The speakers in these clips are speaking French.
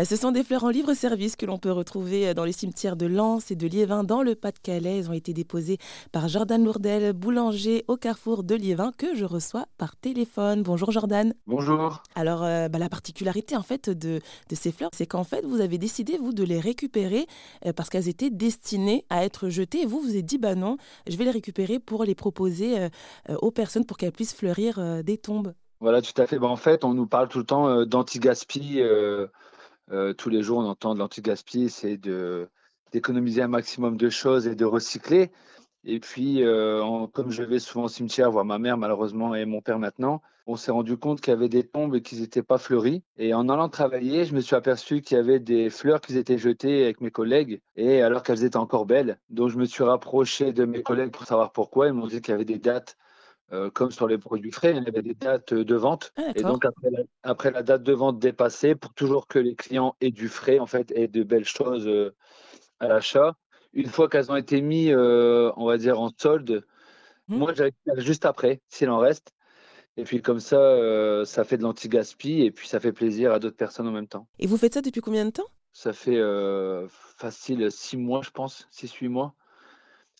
Euh, ce sont des fleurs en libre service que l'on peut retrouver euh, dans les cimetières de Lens et de Liévin dans le Pas-de-Calais. Elles ont été déposées par Jordan Lourdel, boulanger au carrefour de Liévin, que je reçois par téléphone. Bonjour Jordan. Bonjour. Alors, euh, bah, la particularité en fait de, ces fleurs, c'est qu'en fait, vous avez décidé, vous, de les récupérer parce qu'elles étaient destinées à être jetées. Et vous, vous êtes dit, bah non, je vais les récupérer pour les proposer aux personnes pour qu'elles puissent fleurir des tombes. Voilà, tout à fait. Bah, en fait, on nous parle tout le temps d'anti-gaspi tous les jours, on entend de l'anti-gaspi, c'est d'économiser un maximum de choses et de recycler. Et puis, euh, comme je vais souvent au cimetière voir ma mère, malheureusement, et mon père maintenant, on s'est rendu compte qu'il y avait des tombes qu'ils n'étaient pas fleuries. Et en allant travailler, je me suis aperçu qu'il y avait des fleurs qui étaient jetées avec mes collègues, et alors qu'elles étaient encore belles. Donc, je me suis rapproché de mes collègues pour savoir pourquoi. Ils m'ont dit qu'il y avait des dates euh, comme sur les produits frais, il y avait des dates de vente. Ah, et donc, après la, date de vente dépassée, pour toujours que les clients aient du frais, en fait, et de belles choses euh, à l'achat, une fois qu'elles ont été mises, euh, on va dire, en solde, mmh. moi, j'arrive juste après, s'il en reste. Et puis comme ça, ça fait de l'anti-gaspi et puis ça fait plaisir à d'autres personnes en même temps. Et vous faites ça depuis combien de temps? Ça fait facile six mois, je pense, six, huit mois.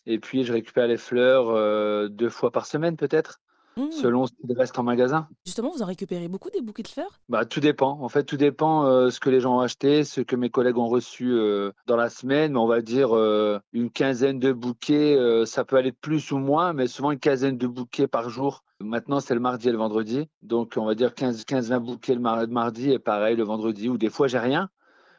Et puis, je récupère les fleurs euh, deux fois par semaine, peut-être, mmh. selon ce qui reste en magasin. Justement, vous en récupérez beaucoup des bouquets de fleurs? Bah, Tout dépend. En fait, tout dépend euh, ce que les gens ont acheté, ce que mes collègues ont reçu euh, dans la semaine. Mais on va dire une quinzaine de bouquets. ça peut aller plus ou moins, mais souvent une quinzaine de bouquets par jour. Maintenant, c'est le mardi et le vendredi. Donc, on va dire 15-20 bouquets le mardi et pareil le vendredi. Ou des fois, j'ai rien.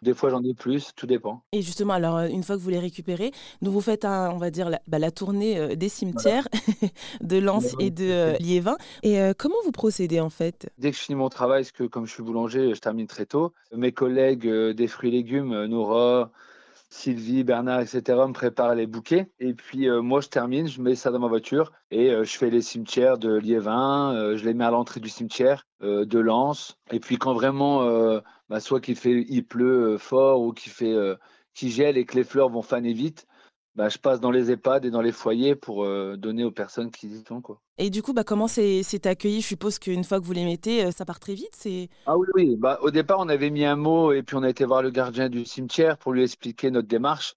Des fois, j'en ai plus, tout dépend. Et justement, alors, euh, une fois que vous les récupérez, nous vous faites, on va dire, la, bah, tournée euh, des cimetières de Lens et de euh, Liévin. Et comment vous procédez, en fait? Dès que je finis mon travail, parce que comme je suis boulanger, je termine très tôt, mes collègues des fruits et légumes, Nora, Sylvie, Bernard, etc. me préparent les bouquets. Et puis moi, je termine, je mets ça dans ma voiture et je fais les cimetières de Liévin. je les mets à l'entrée du cimetière de Lens. Et puis quand vraiment bah, soit qu'il fait, il pleut euh, fort ou qu'il fait, euh, qui gèle et que les fleurs vont faner vite, bah, je passe dans les EHPAD et dans les foyers pour euh, donner aux personnes qui y sont. Quoi. Et du coup, bah, comment c'est accueilli? Je suppose qu'une fois que vous les mettez, ça part très vite. Ah oui, oui. Bah, au départ, on avait mis un mot et puis on a été voir le gardien du cimetière pour lui expliquer notre démarche,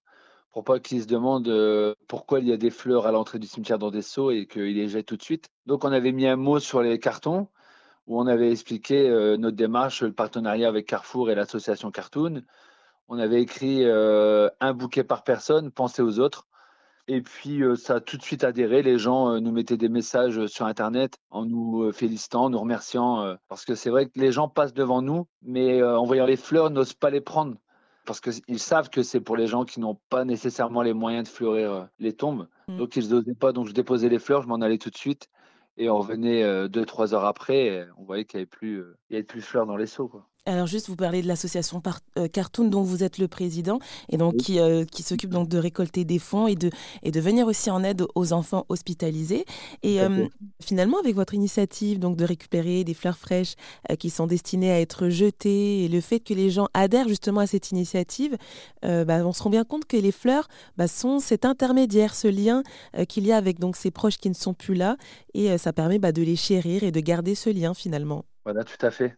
pour pas qu'il se demande pourquoi il y a des fleurs à l'entrée du cimetière dans des seaux et qu'il les jette tout de suite. Donc on avait mis un mot sur les cartons où on avait expliqué euh, notre démarche, le partenariat avec Carrefour et l'association Cartoon. On avait écrit euh, un bouquet par personne, pensez aux autres. Et puis, euh, ça a tout de suite adhéré. Les gens nous mettaient des messages sur Internet en nous félicitant, nous remerciant. parce que c'est vrai que les gens passent devant nous, mais en voyant les fleurs, n'osent pas les prendre. Parce qu'ils savent que c'est pour les gens qui n'ont pas nécessairement les moyens de fleurir les tombes. Mmh. Donc, ils n'osaient pas. Donc, je déposais les fleurs, je m'en allais tout de suite. Et on revenait deux, trois heures après, on voyait qu'il n'y avait plus, il y avait plus de fleurs dans les seaux. Quoi. Alors juste, vous parlez de l'association euh, Cartoon dont vous êtes le président et donc qui, euh, qui s'occupe donc de récolter des fonds et de, et de venir aussi en aide aux enfants hospitalisés. Et euh, finalement, avec votre initiative donc de récupérer des fleurs fraîches qui sont destinées à être jetées et le fait que les gens adhèrent justement à cette initiative, bah, on se rend bien compte que les fleurs bah, sont cet intermédiaire, ce lien qu'il y a avec donc ces proches qui ne sont plus là et ça permet bah, de les chérir et de garder ce lien finalement. Voilà, tout à fait.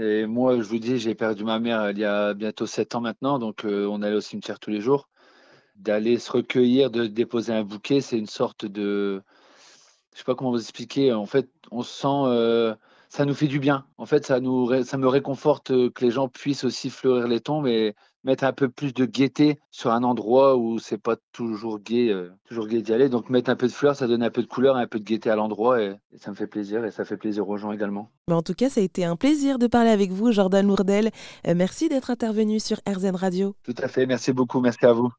Et moi, je vous dis, j'ai perdu ma mère il y a bientôt sept ans maintenant, donc euh, on allait au cimetière tous les jours. D'aller se recueillir, de déposer un bouquet, c'est une sorte de, je sais pas comment vous expliquer. En fait, on sent, euh, ça nous fait du bien. En fait, ça nous, ça me réconforte euh, que les gens puissent aussi fleurir les tombes et mettre un peu plus de gaieté sur un endroit où c'est pas toujours gai, euh, toujours gai d'y aller. Donc mettre un peu de fleurs, ça donne un peu de couleur, un peu de gaieté à l'endroit et, ça me fait plaisir et ça fait plaisir aux gens également. Mais en tout cas, ça a été un plaisir de parler avec vous, Jordan Lourdel. Euh, merci d'être intervenu sur RZN Radio. Tout à fait, merci beaucoup, merci à vous.